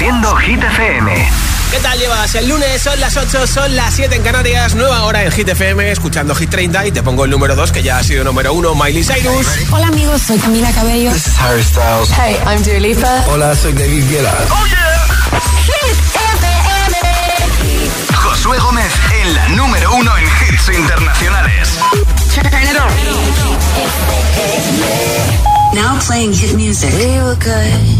Reproduciendo Hit FM. ¿Qué tal llevas? El lunes son las 8, son las 7 en Canarias, nueva hora en Hit FM, escuchando Hit 30 y te pongo el número 2 que ya ha sido número 1, Miley Cyrus. Hola amigos, soy Camila Cabello. This is Harry Styles. Hey, I'm Dua Lipa. Hola, soy David Guetta. Oh yeah. Hit FM. Josué Gómez en la número 1 en hits internacionales. Turn it on. Now playing hit music. We were good.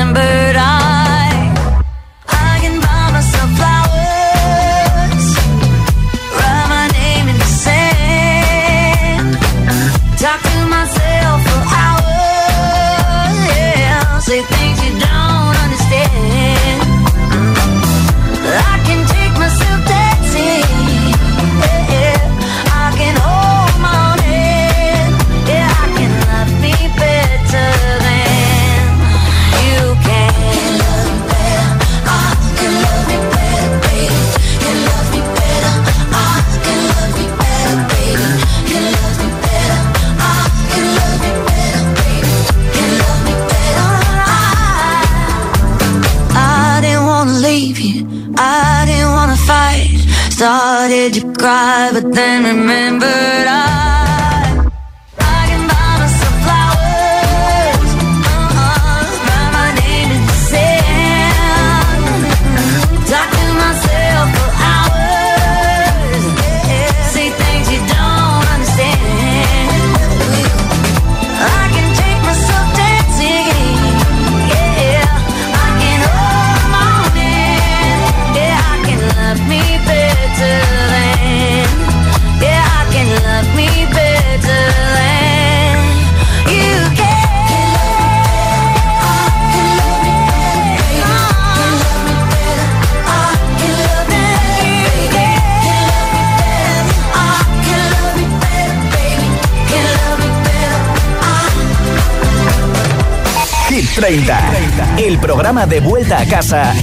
programa de vuelta a casa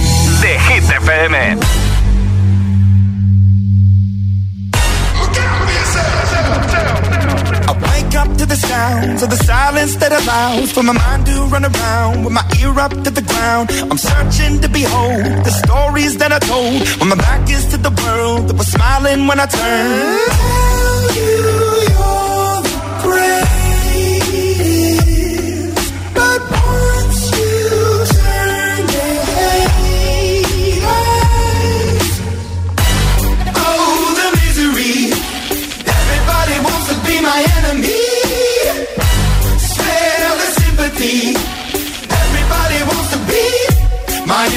de Hit FM. I wake up to the sounds of the silence that allows for my mind to run around with my ear up to the ground. I'm searching to behold the stories that I told when my back is to the world that was smiling when I turned.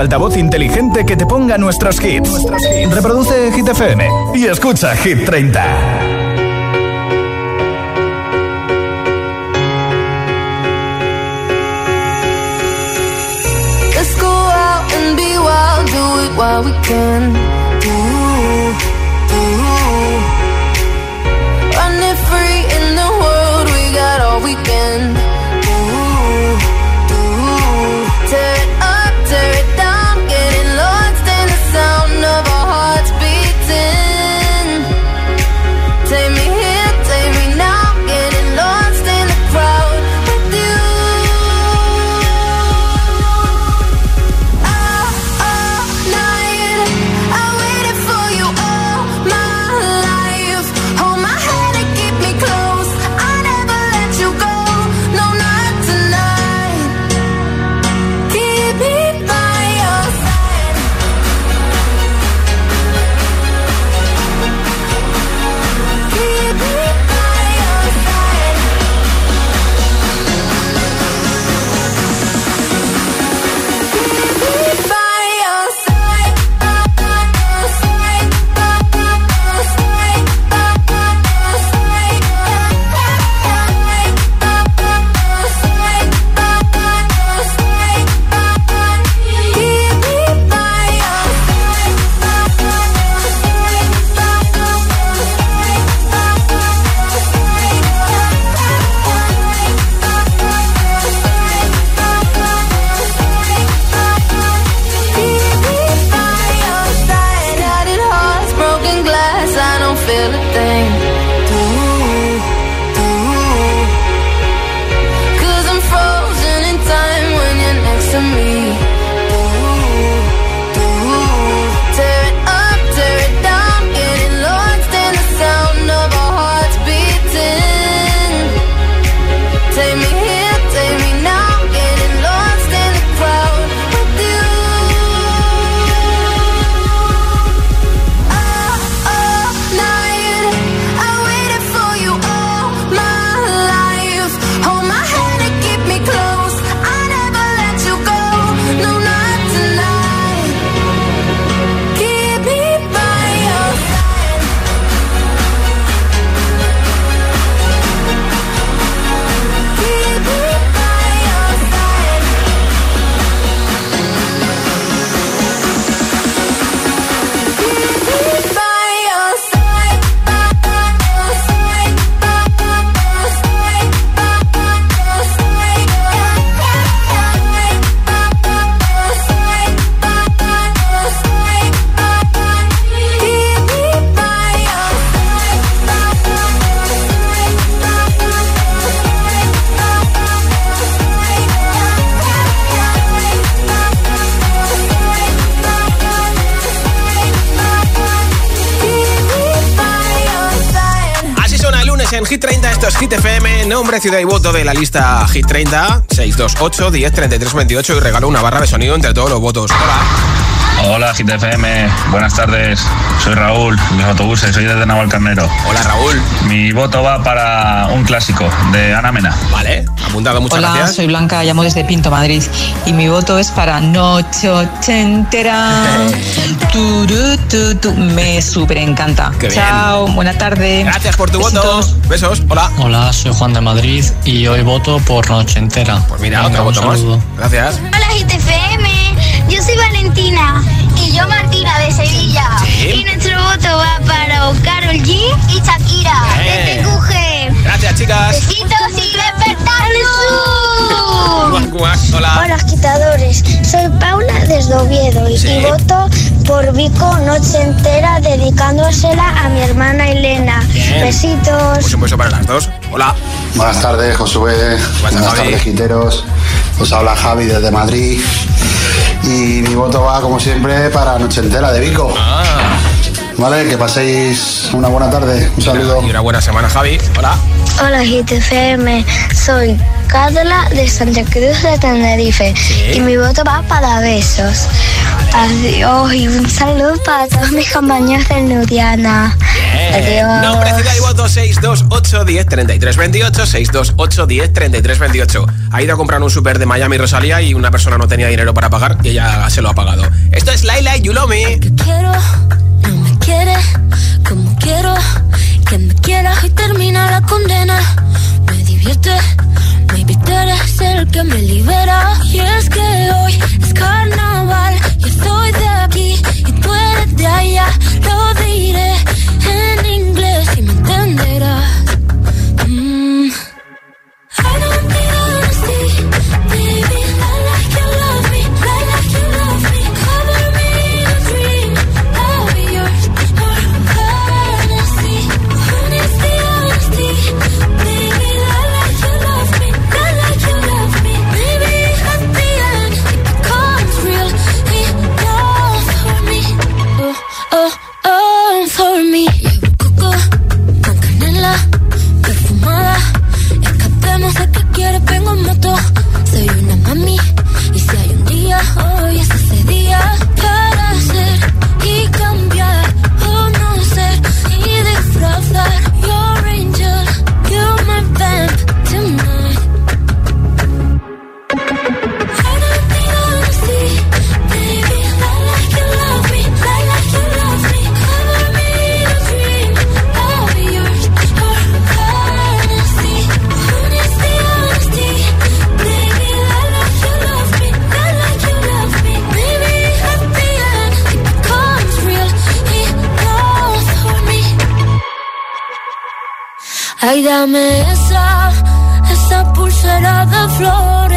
Altavoz inteligente que te ponga nuestros hits. Reproduce Hit FM y escucha Hit 30. Let's go out and be wild, do it while we can. Hit FM, nombre, ciudad y voto de la lista Hit 30, 628 10 33 28 y regalo una barra de sonido entre todos los votos. Hola. Hola GTFM, buenas tardes. Soy Raúl, mis autobuses, soy desde Navalcarnero. Hola Raúl. Mi voto va para un clásico de Ana Mena. Vale, apuntado, muchas Hola, gracias. soy Blanca, llamo desde Pinto, Madrid. Y mi voto es para Noche Ochentera. Turu, tu, tu. Me súper encanta. Chao, buena tarde. Gracias por tu Besitos. voto. Besos, hola. Hola, soy Juan de Madrid y hoy voto por Noche Entera. Pues mira, Venga, otro voto más. saludo. Gracias. Hola GTFM, yo soy Valentina y yo Martina de Sevilla. Sí. Y nuestro voto va para Carol G y Shakira de TQG. Gracias, chicas. Besitos y despertarnos. Hola. Hola agitadores, soy Paula desde Oviedo y, Sí. y voto por Vico Noche Entera dedicándosela a mi hermana Elena. Bien. Besitos. Pues un beso para las dos. Hola. Buenas tardes, Josué. Buenas Javi. tardes, Quiteros. Os habla Javi desde Madrid. Y mi voto va, como siempre, para Noche Entera de Vico. Ah, Vale, que paséis una buena tarde. Un saludo. y una buena semana, Javi. Hola. Hola GTFM, soy Carla de Santa Cruz de Tenerife Sí. y mi voto va para besos. Adiós y un saludo para todos mis compañeros de Nudiana. Adiós. Nombre, ciudad y voto 628 10 33 28 628 10 33 28. Ha ido a comprar un súper de Miami Rosalía y una persona no tenía dinero para pagar y ella se lo ha pagado. Esto es Laila y Yulomi. quiero, no me quiere como quiero que me quieras y termina la condena. Me divierte, maybe tú eres el que me libera. Y es que hoy es carnaval, yo soy de aquí y tú eres de allá. Lo diré en inglés y me entenderás. Mm. Ay, dame esa, esa pulsera de flores.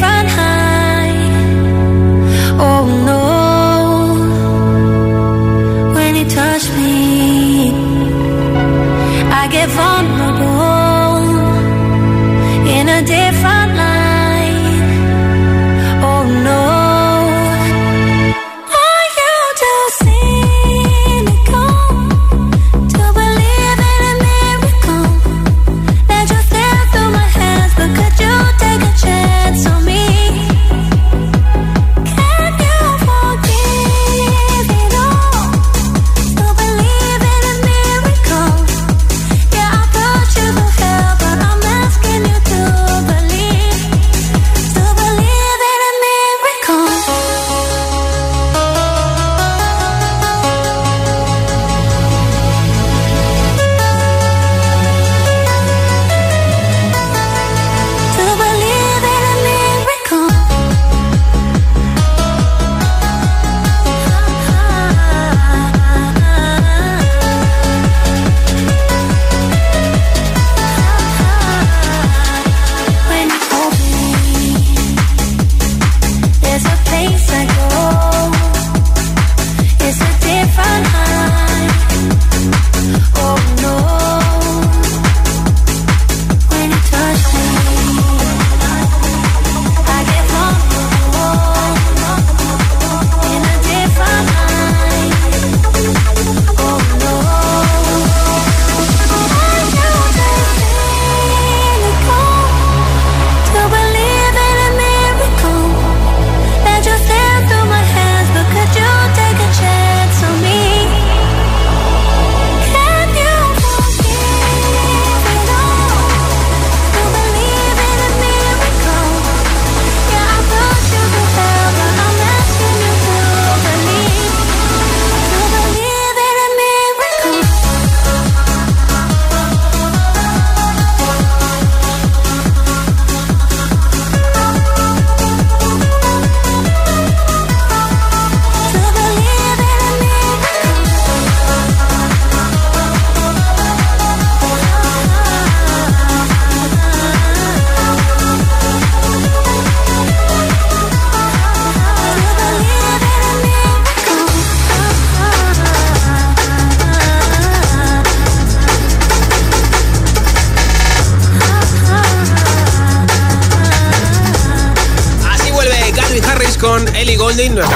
A different high.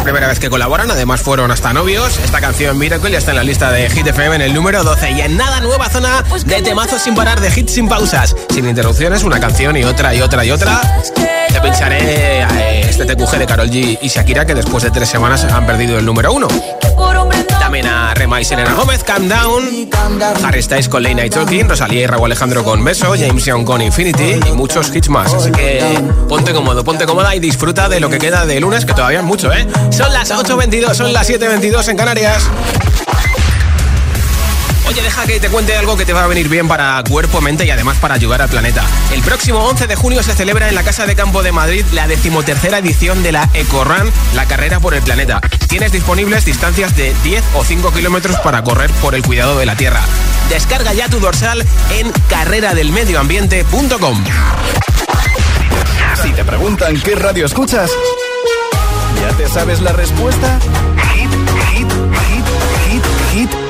Primera vez que colaboran, además fueron hasta novios. Esta canción Miracle ya está en la lista de Hit FM en el número 12. Y en nada, nueva zona de temazos sin parar, de hits sin pausas, sin interrupciones, una canción y otra y otra y otra. Te pincharé eh, este TQG de Carol G y Shakira que después de tres semanas han perdido el número uno. También a Rema y Selena Gómez, Calm Down. Harry Styles con Late Night Talking, Rosalía y Raúl Alejandro con Beso, James Young con Infinity y muchos hits más. Así que ponte cómodo, ponte cómoda y disfruta de lo que queda de lunes, que todavía es mucho, ¿eh? Son las 8.22, son las 7.22 en Canarias. Oye, deja que te cuente algo que te va a venir bien para cuerpo, mente y además para ayudar al planeta. El próximo 11 de junio se celebra en la Casa de Campo de Madrid la decimotercera edición de la EcoRun, la carrera por el planeta. Tienes disponibles distancias de 10 o 5 kilómetros para correr por el cuidado de la Tierra. Descarga ya tu dorsal en carreradelmedioambiente.com. Si te preguntan qué radio escuchas, ¿ya te sabes la respuesta? Hit, hit, hit, hit, hit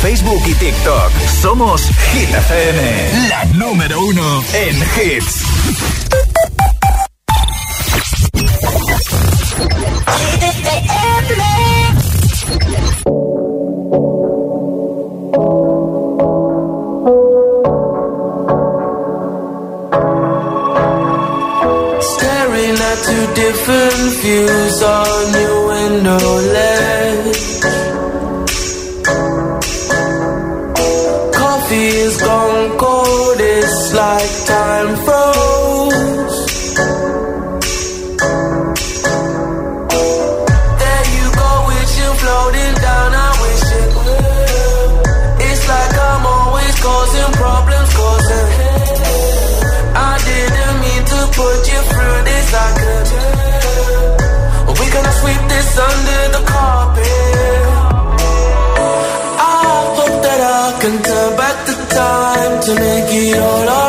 Facebook y TikTok. Somos Hit FM, la número uno en hits. Staring at two different views on your window ledge. To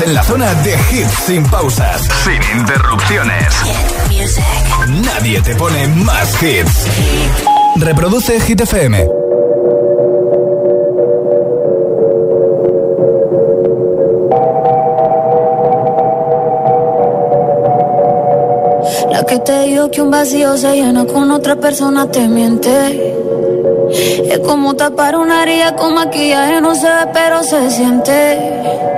En la zona de hits sin pausas, sin interrupciones. Nadie te pone más hits. Reproduce Hit FM. La que te dijo que un vacío se llena con otra persona te miente. Es como tapar una herida con maquillaje, no se ve, pero se siente.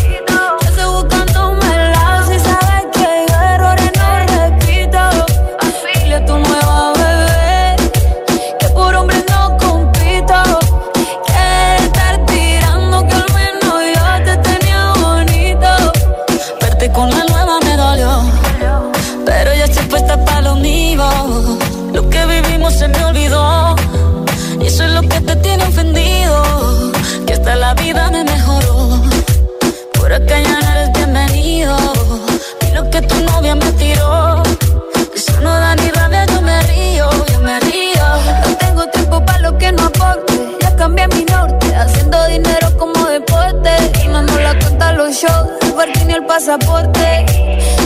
Vida me mejoró. Por acá ya no eres bienvenido. Y lo que tu novia me tiró. Eso no da ni rabia, yo me río, yo me río. No tengo tiempo para lo que no aporte. Ya cambié mi norte, haciendo dinero como deporte. Y no nos la cuenta los shows, el parking el pasaporte.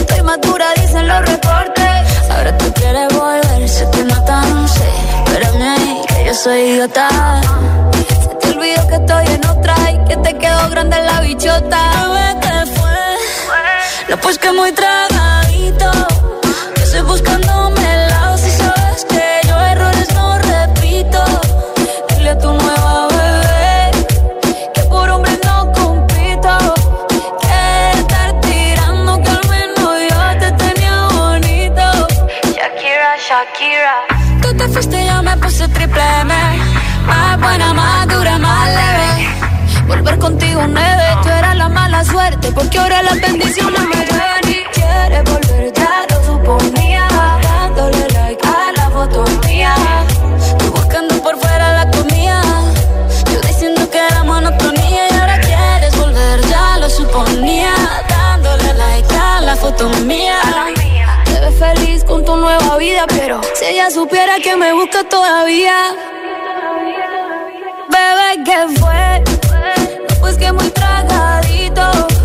Estoy madura, dicen los reportes. Ahora tú quieres volver, sé que no tan sé. Espérame ahí, que yo soy idiota olvido que estoy en otra y que te quedó grande la bichota. Bebé, ¿qué fue? No, pues que muy tragadito. Yo estoy buscándome el lado si sabes que yo errores no repito. Dile a tu nueva bebé que por hombre no compito. Que estar tirando que al menos yo te tenía bonito. Shakira, Shakira. Tú te fuiste, yo me puse triple M. Más buena, más dura ver contigo nueve. Tú eras la mala suerte, porque ahora las bendiciones me llegan y quieres volver, ya lo suponía. Dándole like a la foto mía. Tú buscando por fuera la comida. Yo diciendo que era monotonía y ahora quieres volver, ya lo suponía. Dándole like a la foto mía. Te ves feliz con tu nueva vida, pero si ella supiera que me busca todavía. Bebé, ¿qué fue? Pues que muy tragadito.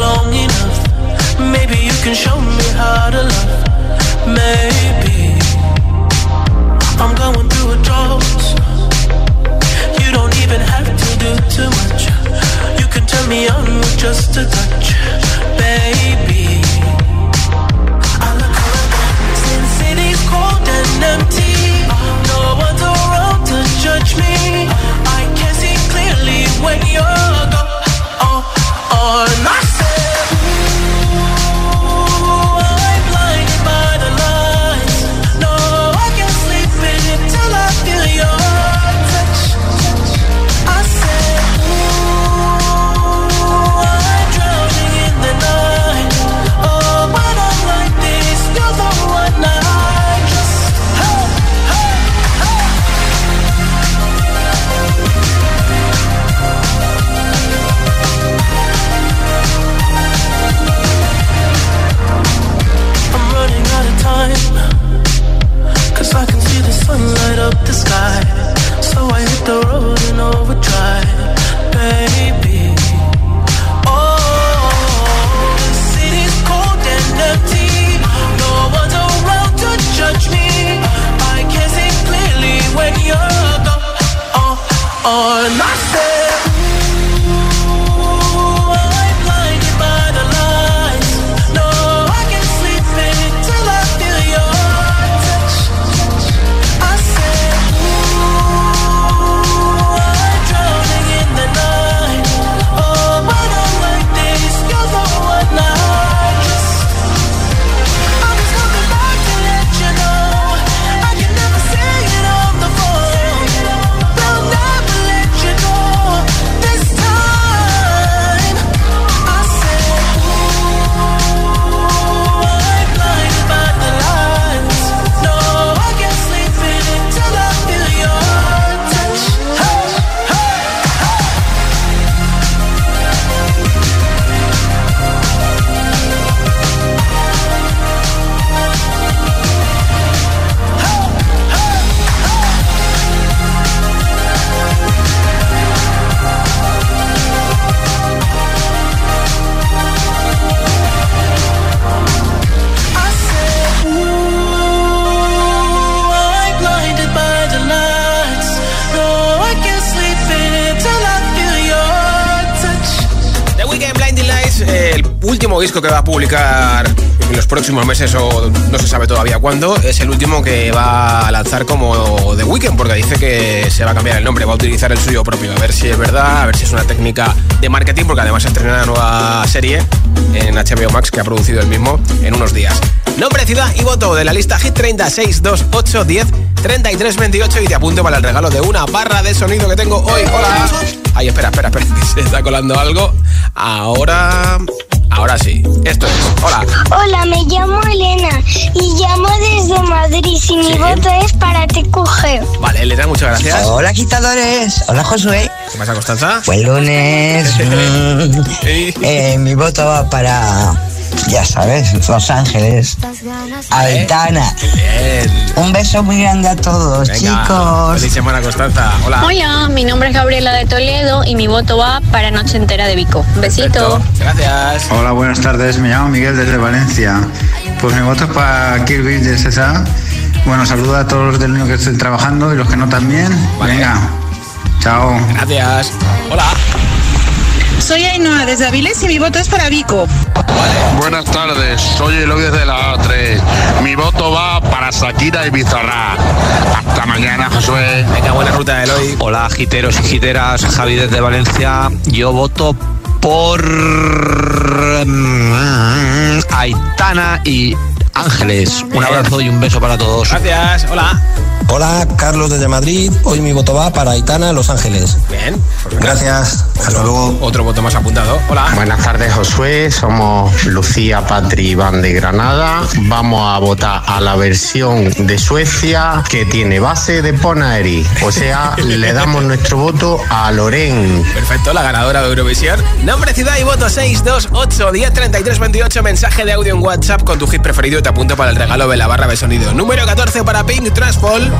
Long enough. Maybe you can show me how to love. Maybe too much. You can turn me on with just a touch, baby. I look around, since city's cold and empty. No one's around to judge me. I can see clearly when you're gone. Oh, oh, oh and disco que va a publicar en los próximos meses o no se sabe todavía cuándo, es el último que va a lanzar como The Weekend, porque dice que se va a cambiar el nombre, va a utilizar el suyo propio, a ver si es verdad, a ver si es una técnica de marketing, porque además estrena una nueva serie en HBO Max que ha producido el mismo en unos días. Nombre, ciudad y voto de la lista Hit 36 2 8 10 33 28 y te apunto para el regalo de una barra de sonido que tengo hoy. Hola. Ay, espera, espera, espera, se está colando algo. Ahora, ahora sí. Esto es. Hola. Hola, me llamo Elena y llamo desde Madrid y mi voto es para TQG. Vale, Elena, muchas gracias. Hola, agitadores. Hola, Josué. ¿Qué pasa, Constanza? Fue el lunes. Mm, eh, mi voto va para ya sabes, Los Ángeles. Aitana. Un beso muy grande a todos, Venga, chicos. Feliz semana, Constanza. Hola. Hola, mi nombre es Gabriela de Toledo y mi voto va para Noche Entera de Vico. Besito. Gracias. Hola, buenas tardes. Me llamo Miguel desde Valencia. Pues mi voto es para Kill Bill de SSA. Bueno, saludo a todos los del niño que estén trabajando y los que no también. Venga, chao. Gracias. Hola. Soy Ainhoa desde Avilés y mi voto es para Vico. Buenas tardes, soy Eloy desde la A3. Mi voto va para Shakira y Bizarra. Hasta mañana, Josué. Venga, buena ruta, Eloy. Hola, giteros y giteras. Javi desde Valencia. Yo voto por mm, Aitana y Ángeles. Un abrazo y un beso para todos. Gracias. Hola. Hola, Carlos desde Madrid. Hoy mi voto va para Aitana, Los Ángeles. Bien. Gracias. Hasta luego. Otro voto más apuntado. Hola. Buenas tardes, Josué. Somos Lucía, Patri Iván de Granada. Vamos a votar a la versión de Suecia que tiene base de Ponaeri. O sea, le damos nuestro voto a Loren. Perfecto, la ganadora de Eurovisión. Nombre, ciudad y voto 628 10 33 28. Mensaje de audio en WhatsApp con tu hit preferido y te apunto para el regalo de la barra de sonido. Número 14 para Pink Transport.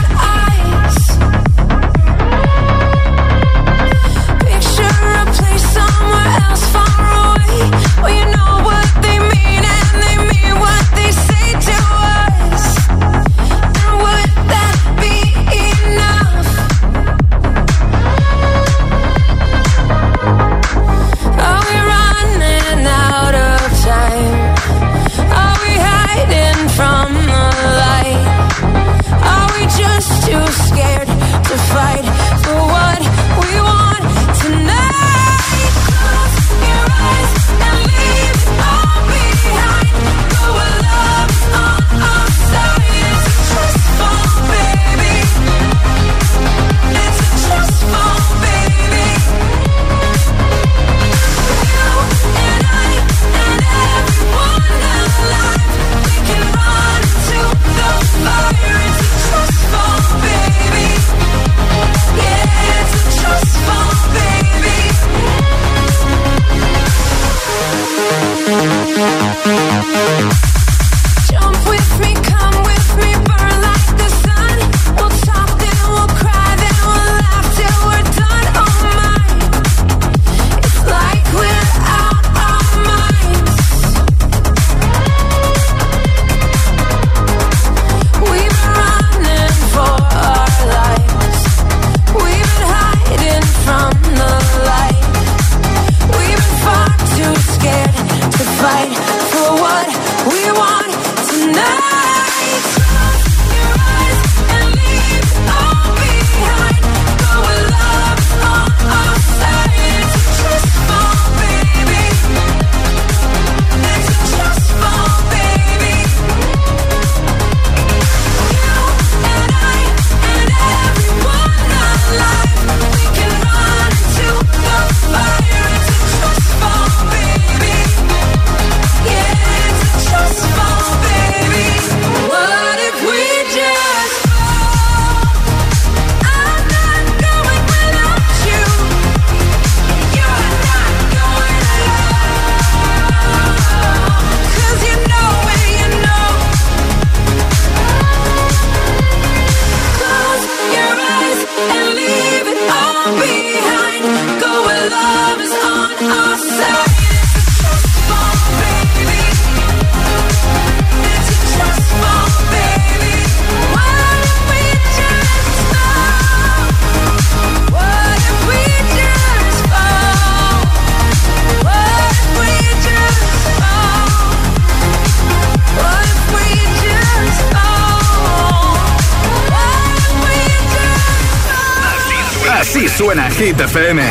Así suena Hit FM.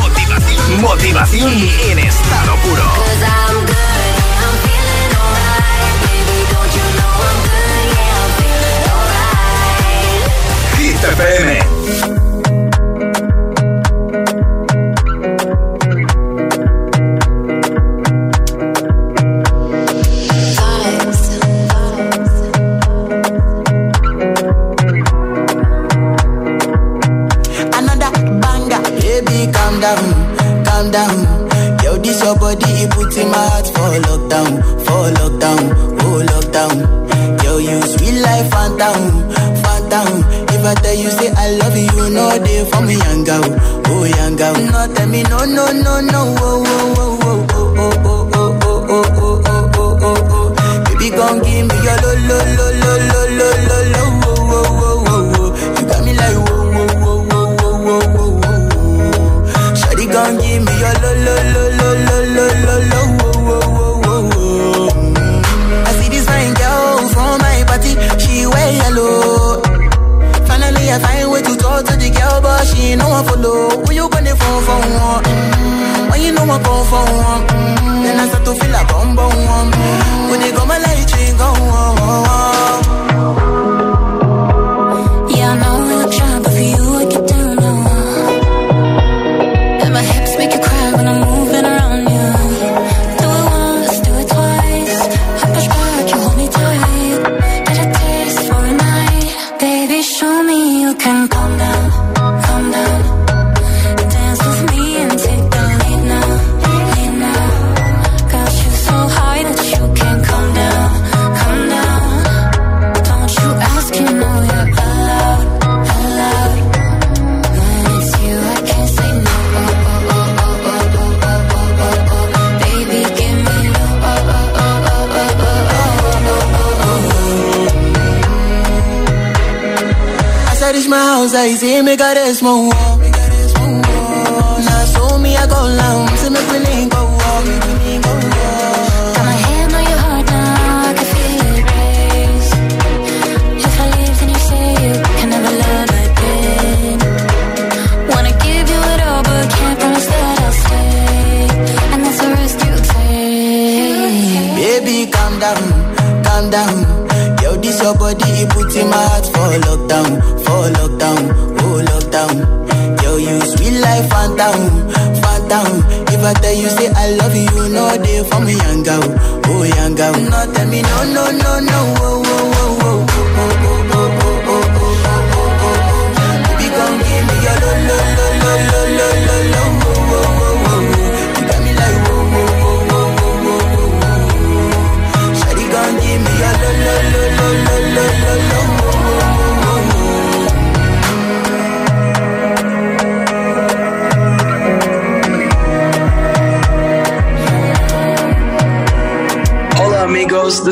Motivación, motivación en estado puro. Hit FM. Oh. Yo, you sweet life, phantom, phantom. If I tell you say I love you, you know for me, young girl, oh young girl. No, tell me no, no, no, no, oh, oh, oh, oh, oh, oh, oh, oh, oh, oh, oh, oh, oh, oh. Baby, gon' give me your lo, lo, lo, lo, lo, lo, lo, lo, oh, oh, oh, oh, oh. You got me like whoa, whoa, whoa, whoa, whoa, whoa, whoa, whoa. Shawty give me your lo, lo, lo, girl, but she no one follow. Who you gonna phone for one? When you know I come for one, then I start to feel a bum bum. When they go my light, you go on. Yeah, eyes, he make You say I love you, no they for me, young girl, oh young girl. No, tell me no, no, no, no, oh,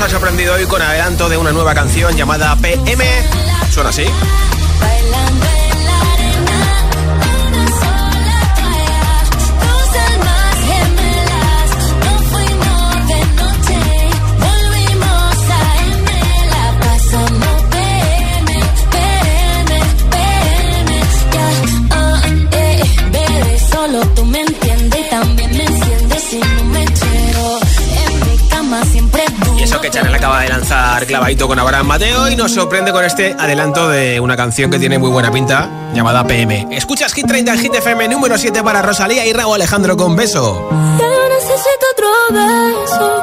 has sorprendido hoy con adelanto de una nueva canción llamada PM. Suena así. que Chanel acaba de lanzar clavadito con Abraham Mateo y nos sorprende con este adelanto de una canción que tiene muy buena pinta llamada PM. Escuchas Hit 30 Hit FM número 7 para Rosalía y Raúl Alejandro con beso. Yo necesito otro beso,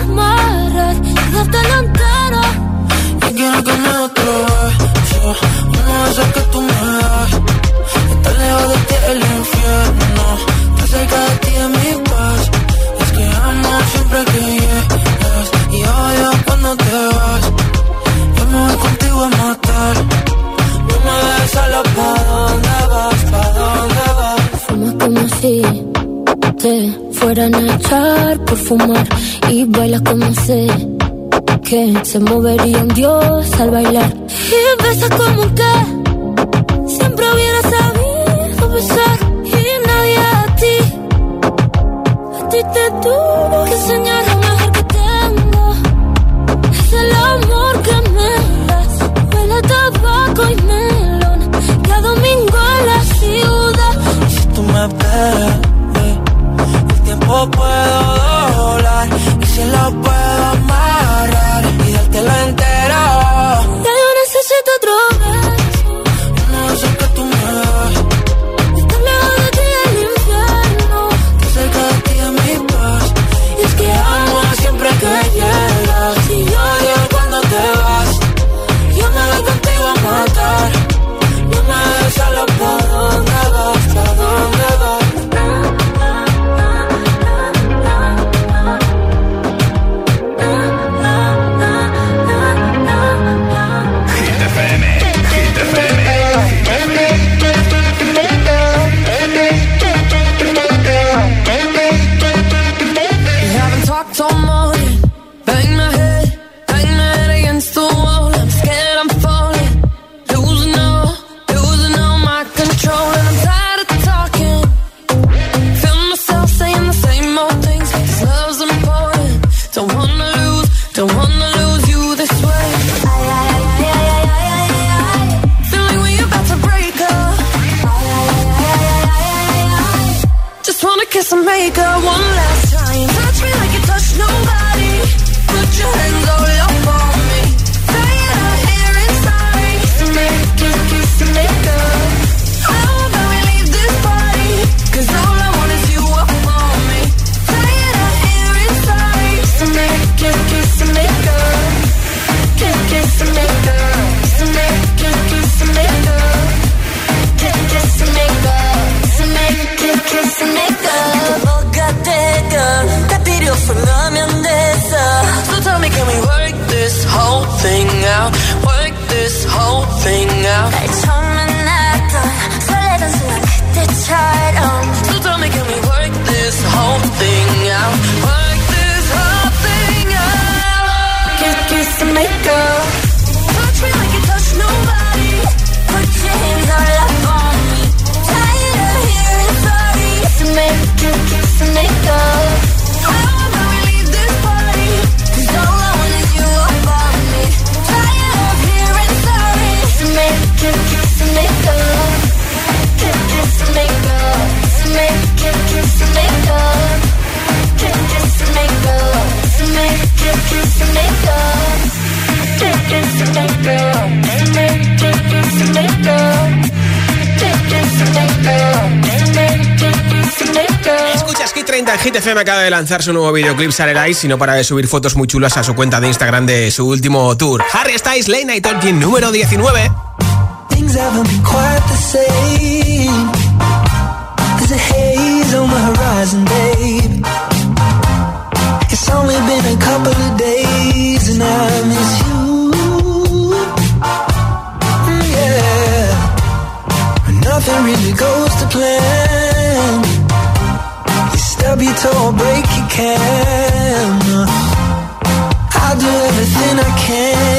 amarras y entero. Yo quiero que me otro beso, uno de esos que tú me das. Estar lejos de ti el infierno, estar cerca de ti es mi paz. Es que amo siempre que llegas y odio cuando te vas. Yo me voy contigo a matar. No me dejes solo pa' dónde vas, pa' dónde vas. Fumas como si te fueran a echar por fumar y bailas como sé que se movería un dios al bailar. Y besas como que siempre hubiera sabido besar y nadie a ti, a ti te tuvo. Escuchas Hit 30 en Hit FM acaba de lanzar su nuevo videoclip Sarelai y no para de subir fotos muy chulas a su cuenta de Instagram de su último tour. Harry Styles, Late Night Talking número 19. nothing really goes to plan. You stub your toe or break your camera. I'll do everything I can.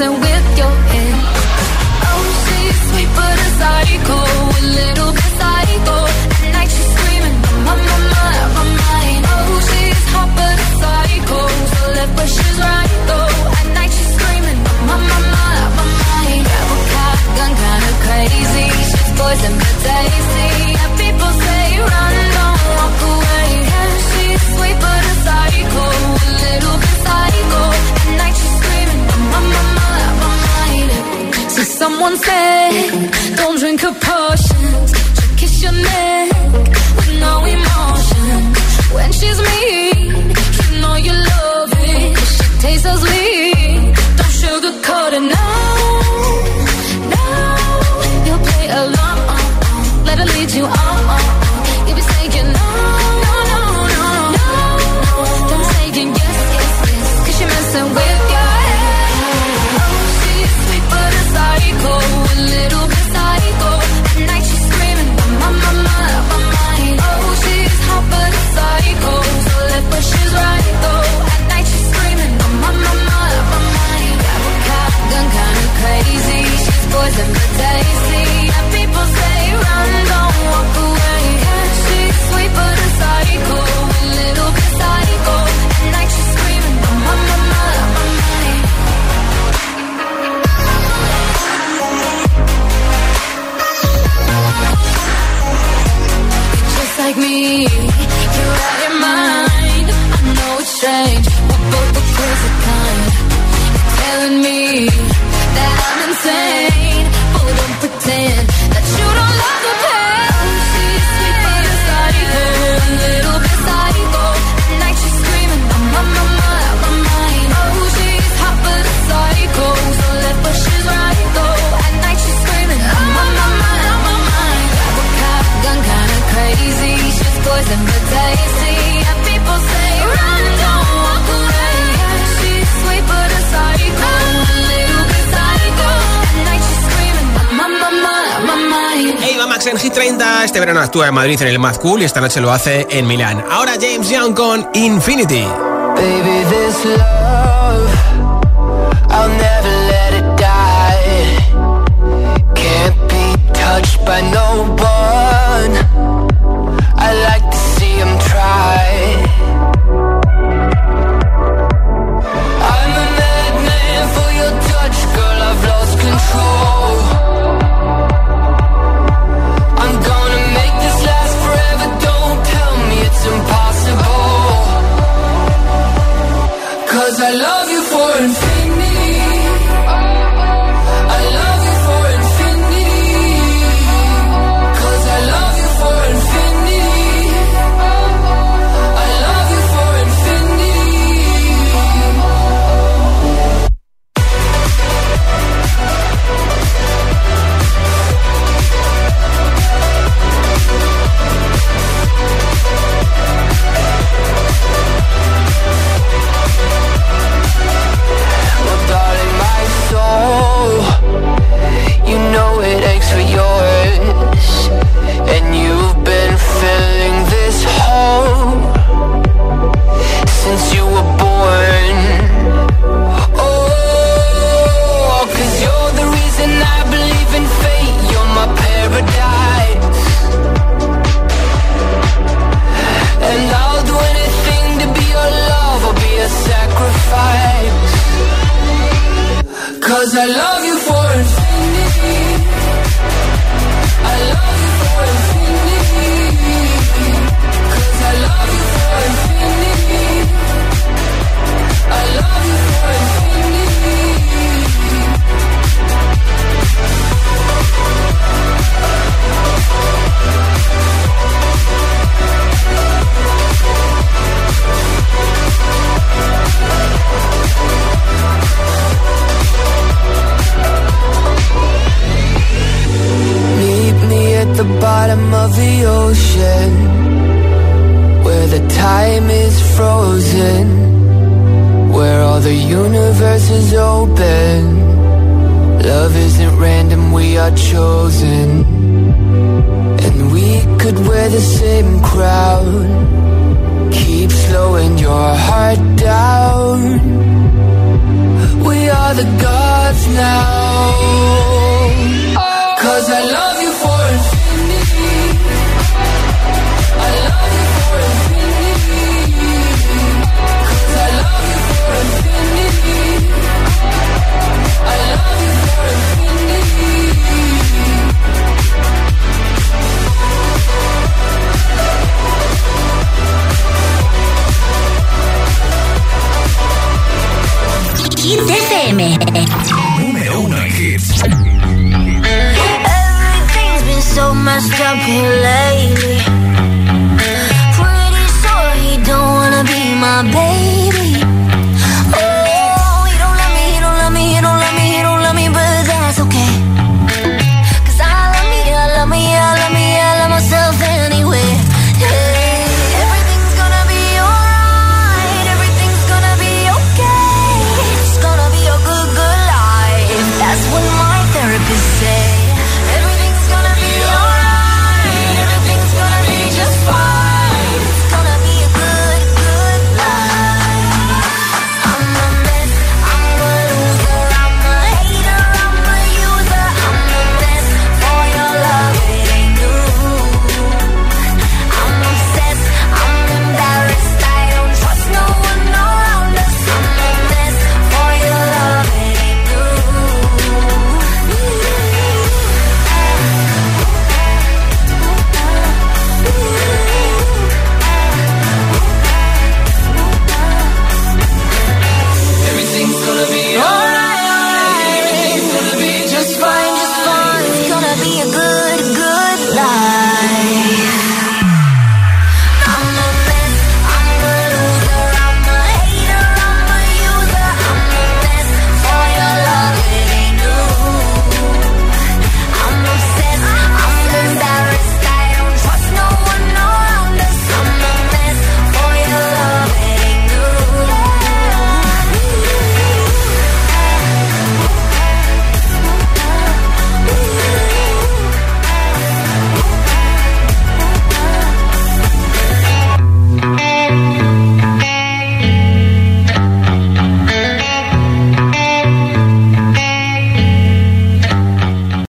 So we Este verano actúa en Madrid en el Mad Cool y esta noche lo hace en Milán. Ahora James Young con Infinity.